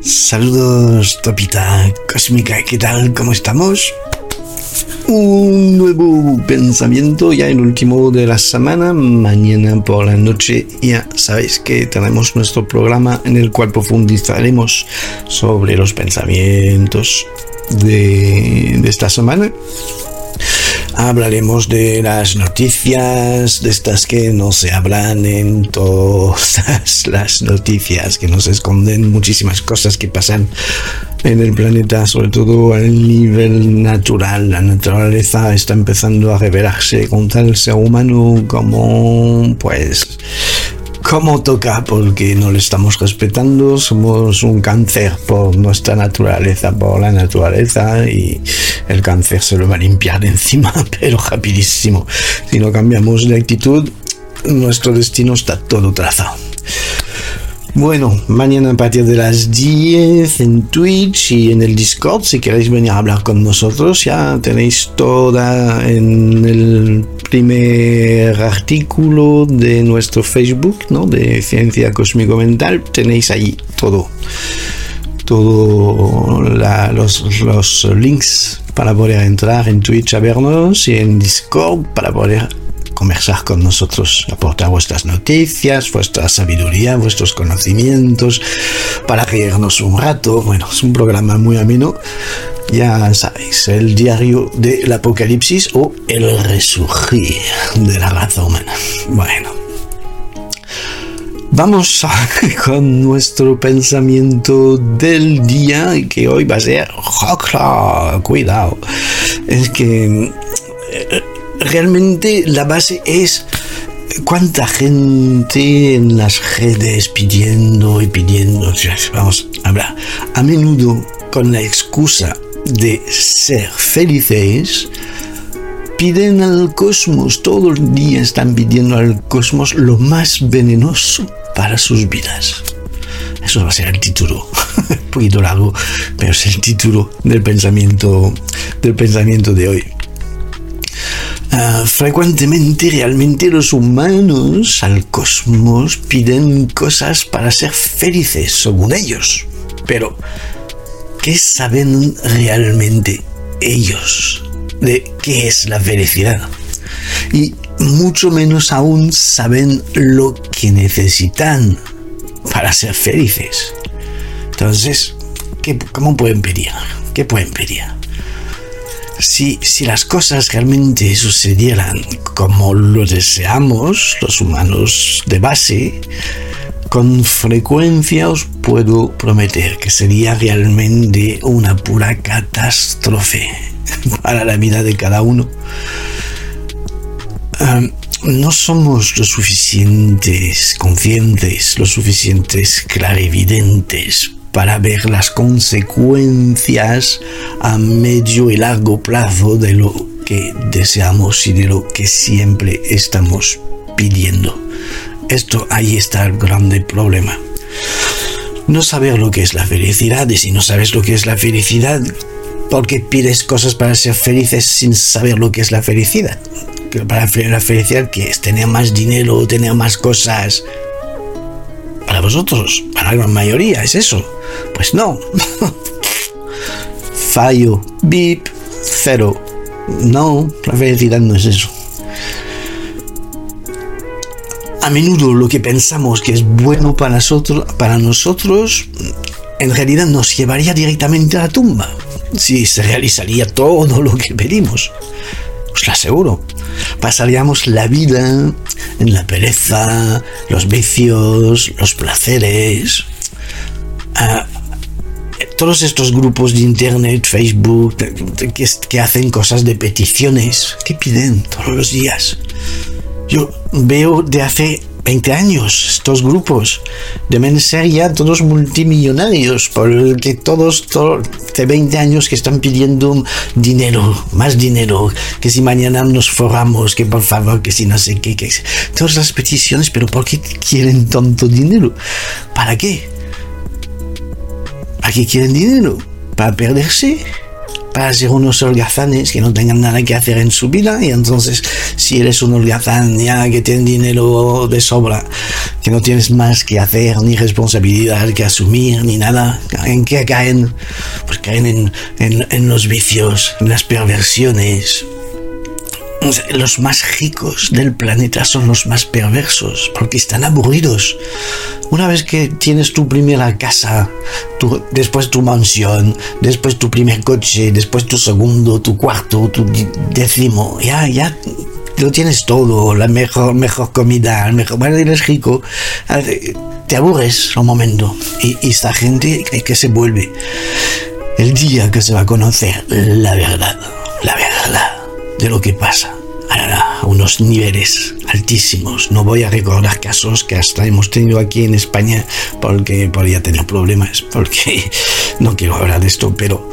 Saludos, Topita Cósmica, ¿qué tal? ¿Cómo estamos? Un nuevo pensamiento, ya el último de la semana. Mañana por la noche ya sabéis que tenemos nuestro programa en el cual profundizaremos sobre los pensamientos de, de esta semana hablaremos de las noticias, de estas que no se hablan en todas las noticias, que nos esconden muchísimas cosas que pasan en el planeta, sobre todo a nivel natural. La naturaleza está empezando a revelarse contra el ser humano como, pues, como toca porque no le estamos respetando, somos un cáncer por nuestra naturaleza, por la naturaleza y el cáncer se lo va a limpiar encima, pero rapidísimo. Si no cambiamos de actitud, nuestro destino está todo trazado. Bueno, mañana a partir de las 10 en Twitch y en el Discord, si queréis venir a hablar con nosotros, ya tenéis toda en el primer artículo de nuestro Facebook, ¿no? De Ciencia Cósmico Mental, tenéis ahí todo, todo los, los links para poder entrar en Twitch a vernos y en Discord para poder conversar con nosotros, aportar vuestras noticias, vuestra sabiduría, vuestros conocimientos, para reírnos un rato. Bueno, es un programa muy ameno. Ya sabéis, el diario del apocalipsis o el resurgir de la raza humana. Bueno, Vamos con nuestro pensamiento del día, que hoy va a ser, cuidado, es que eh, realmente la base es cuánta gente en las redes pidiendo y pidiendo, vamos, hablar a menudo con la excusa de ser felices, piden al cosmos, todo el día están pidiendo al cosmos lo más venenoso para sus vidas. Eso va a ser el título, un poquito largo, pero es el título del pensamiento, del pensamiento de hoy. Ah, frecuentemente realmente los humanos al cosmos piden cosas para ser felices, según ellos. Pero, ¿qué saben realmente ellos de qué es la felicidad? Y mucho menos aún saben lo que necesitan para ser felices. Entonces, ¿qué, ¿cómo pueden pedir? ¿Qué pueden pedir? Si, las cosas realmente sucedieran como lo deseamos, los humanos de base, con frecuencia os puedo prometer que sería realmente una pura catástrofe para la vida de cada uno. no somos lo suficientes conscientes, lo suficientes clarividentes para ver las consecuencias a medio y largo plazo de lo que deseamos y de lo que siempre estamos pidiendo. Esto ahí está el grande problema. No saber lo que es la felicidad y si no sabes lo que es la felicidad, ¿por qué pides cosas para ser felices sin saber lo que es la felicidad? Para la felicidad que es tener más dinero, tener más cosas, vosotros, para la gran mayoría, es eso. Pues no. Fallo, bip, cero. No, la felicidad no es eso. A menudo lo que pensamos que es bueno para nosotros, para nosotros en realidad nos llevaría directamente a la tumba. Si se realizaría todo lo que pedimos. Os lo aseguro. Pasaríamos la vida en la pereza, los vicios, los placeres. todos estos grupos de internet, Facebook, que, que hacen cosas de peticiones, que piden todos los días. Yo veo de hace 20 años, estos grupos deben ser ya todos multimillonarios, porque todos, de 20 años que están pidiendo dinero, más dinero, que si mañana nos forramos, que por favor, que si no sé qué, que todas las peticiones, pero ¿por qué quieren tanto dinero? ¿Para qué? ¿Para qué quieren dinero? ¿Para perderse? Para ser unos holgazanes que no tengan nada que hacer en su vida y entonces si eres un holgazán ya que tiene dinero de sobra que no tienes más que hacer, ni responsabilidad que asumir, ni nada. ¿En qué caen? Pues caen en, en los vicios, en las perversiones, los más ricos del planeta son los más perversos, porque están aburridos. Una vez que tienes tu primera casa, después tu mansión, después tu primer coche, después tu segundo, tu cuarto, tu décimo, ya, ya lo tienes todo, la mejor, mejor comida, el mejor, bueno, eres rico, te aburres un momento. Y, y esta gente que se vuelve el día que se va a conocer la verdad, la verdad de lo que pasa a unos niveles altísimos. No voy a recordar casos que hasta hemos tenido aquí en España porque podría tener problemas, porque no quiero hablar de esto, pero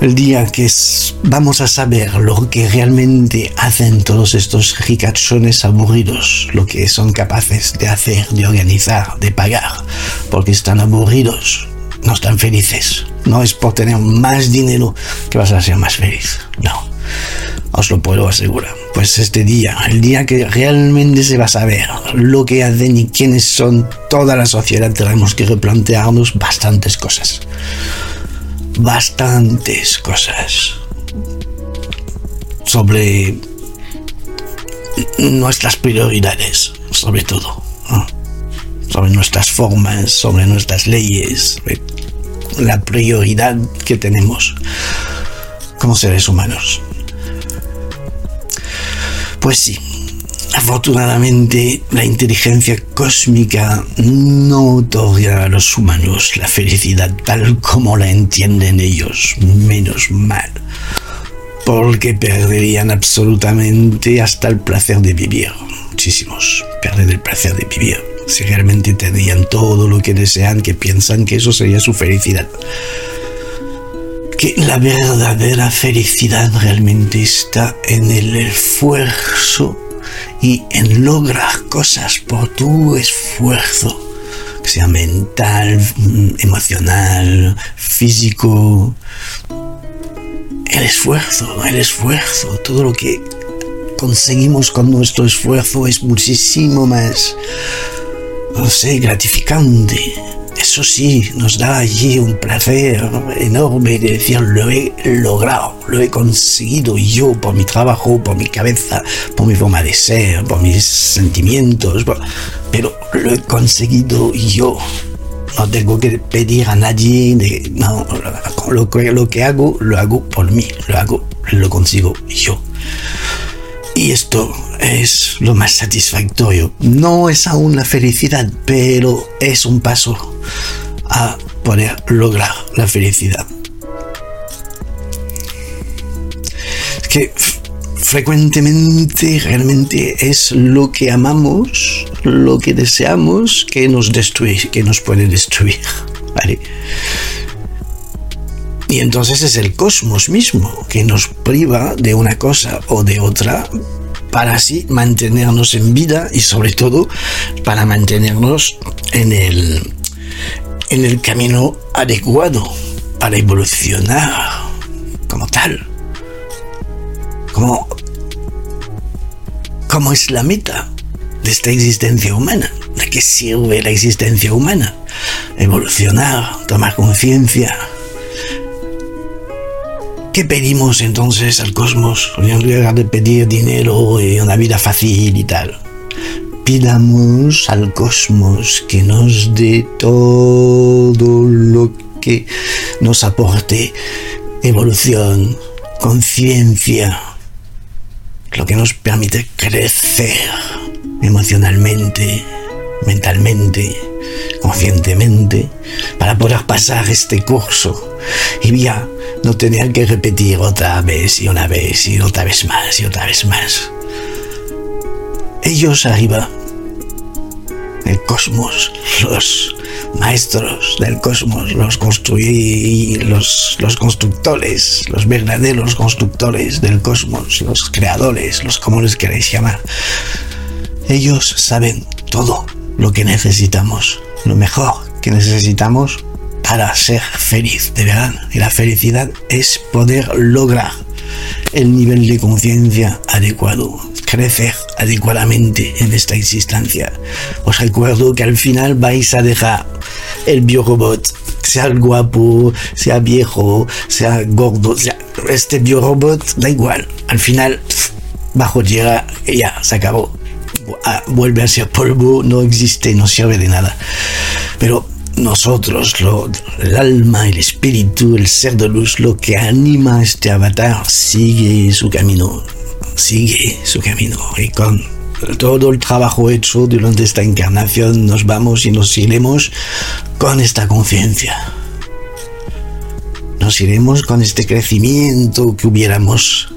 el día que vamos a saber lo que realmente hacen todos estos ricachones aburridos, lo que son capaces de hacer, de organizar, de pagar, porque están aburridos, no están felices. No es por tener más dinero que vas a ser más feliz. No os lo puedo asegurar. Pues este día, el día que realmente se va a saber lo que hacen y quiénes son toda la sociedad, tenemos que replantearnos bastantes cosas. Bastantes cosas. Sobre nuestras prioridades, sobre todo. Sobre nuestras formas, sobre nuestras leyes, la prioridad que tenemos como seres humanos. Pues sí, afortunadamente la inteligencia cósmica no otorga a los humanos la felicidad tal como la entienden ellos, menos mal, porque perderían absolutamente hasta el placer de vivir. Muchísimos pierden el placer de vivir. Si realmente tendrían todo lo que desean, que piensan que eso sería su felicidad que la verdadera felicidad realmente está en el esfuerzo y en lograr cosas por tu esfuerzo, que sea mental, emocional, físico. El esfuerzo, el esfuerzo, todo lo que conseguimos con nuestro esfuerzo es muchísimo más, no sé, gratificante eso sí, nos da allí un placer enorme de decir, lo he logrado, lo he conseguido yo por mi trabajo, por mi cabeza, por mi forma de ser, por mis sentimientos, pero lo he conseguido yo. No tengo que pedir a nadie, no, lo que, lo que hago, lo hago por mí, lo hago, lo consigo yo. Y esto es lo más satisfactorio. No es aún la felicidad, pero es un paso a poder lograr la felicidad. Es que frecuentemente realmente es lo que amamos, lo que deseamos que nos destruye, que nos puede destruir. ¿Vale? Y entonces es el cosmos mismo que nos priva de una cosa o de otra para así mantenernos en vida y sobre todo para mantenernos en el, en el camino adecuado para evolucionar como tal. Como, como es la meta de esta existencia humana. ¿De qué sirve la existencia humana? Evolucionar, tomar conciencia, ¿Qué pedimos entonces al cosmos? En lugar de pedir dinero y una vida fácil y tal. Pidamos al cosmos que nos dé todo lo que nos aporte evolución, conciencia, lo que nos permite crecer emocionalmente, mentalmente, conscientemente, para poder pasar este curso y ya no tener que repetir otra vez y una vez y otra vez más y otra vez más. Ellos arriba, el cosmos, los maestros del cosmos, los los constructores, los verdaderos constructores del cosmos, los creadores, los como les queréis llamar. Ellos saben todo lo que necesitamos, lo mejor que necesitamos para ser feliz, de verdad. Y la felicidad es poder lograr el nivel de conciencia adecuado, crecer adecuadamente en esta existencia. Os recuerdo que al final vais a dejar el biorobot, sea guapo, sea viejo, sea gordo, sea este biorobot, da igual. Al final, bajo tierra, ya, se acabó. Vuelve a ser polvo, no existe, no sirve de nada. Pero nosotros, lo, el alma, el espíritu, el ser de luz, lo que anima a este avatar, sigue su camino, sigue su camino. Y con todo el trabajo hecho durante esta encarnación nos vamos y nos iremos con esta conciencia. Nos iremos con este crecimiento que hubiéramos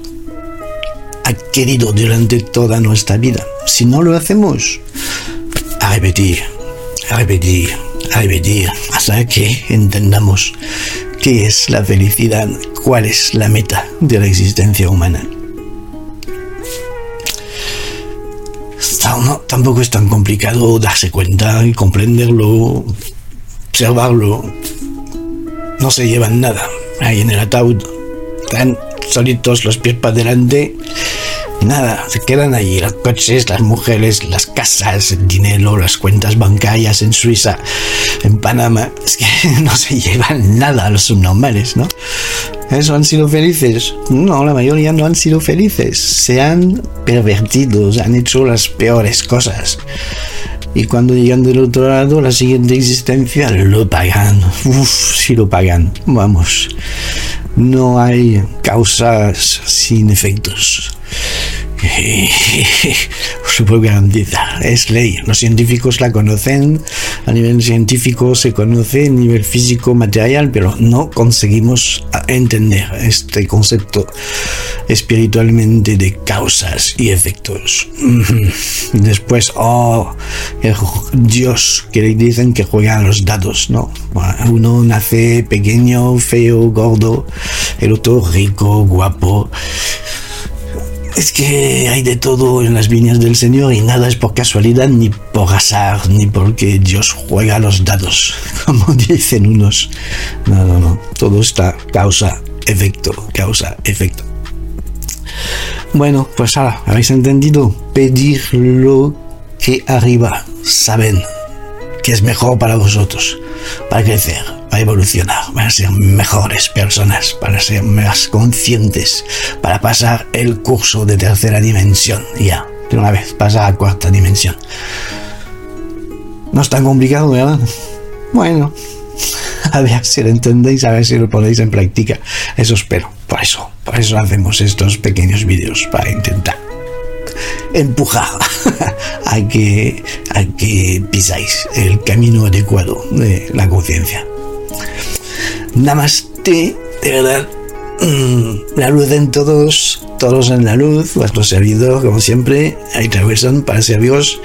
adquirido durante toda nuestra vida. Si no lo hacemos, a repetir, a repetir, a repetir, hasta que entendamos qué es la felicidad, cuál es la meta de la existencia humana. tampoco es tan complicado darse cuenta y comprenderlo, observarlo. No se llevan nada ahí en el ataúd. Están solitos los pies para adelante nada, se quedan allí los coches, las mujeres, las casas, el dinero, las cuentas bancarias en Suiza, en Panamá. Es que no se llevan nada a los subnormales, ¿no? ¿Eso han sido felices? No, la mayoría no han sido felices. Se han pervertido, han hecho las peores cosas. Y cuando llegan del otro lado, la siguiente existencia, lo pagan. Uf, si lo pagan. Vamos. No hay causas sin efectos. Su es ley. Los científicos la conocen, a nivel científico se conoce, a nivel físico, material, pero no conseguimos entender este concepto espiritualmente de causas y efectos. Después, oh, Dios, que le dicen que juegan los dados, ¿no? Uno nace pequeño, feo, gordo, el otro rico, guapo. Es que hay de todo en las viñas del Señor y nada es por casualidad, ni por azar, ni porque Dios juega los dados, como dicen unos. No, no, no. Todo está causa, efecto, causa, efecto. Bueno, pues ahora, ¿habéis entendido? Pedir lo que arriba saben que es mejor para vosotros, para crecer, para evolucionar, para ser mejores personas, para ser más conscientes, para pasar el curso de tercera dimensión, ya, de una vez, pasar a cuarta dimensión. No es tan complicado, ¿verdad? Bueno, a ver si lo entendéis, a ver si lo ponéis en práctica. Eso espero. Por eso, por eso hacemos estos pequeños vídeos, para intentar empujar a que, a que pisáis el camino adecuado de la conciencia. Namaste, de verdad. Mm, la luz en todos, todos en la luz, vuestro servidor, como siempre, hay Wilson para serviros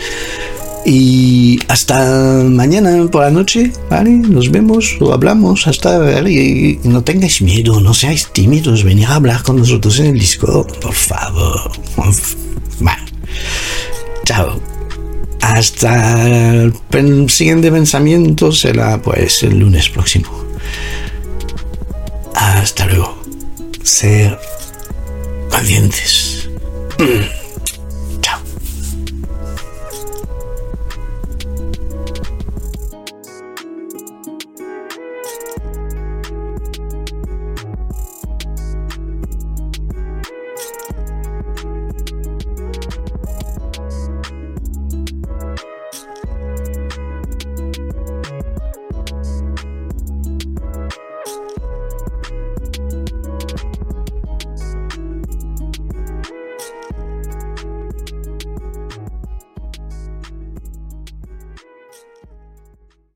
y hasta mañana por la noche, ¿vale? Nos vemos o hablamos hasta... Y no tengáis miedo, no seáis tímidos, venid a hablar con nosotros en el disco, por favor. Chao. Hasta el siguiente pensamiento será pues el lunes próximo. Hasta luego. Ser pacientes.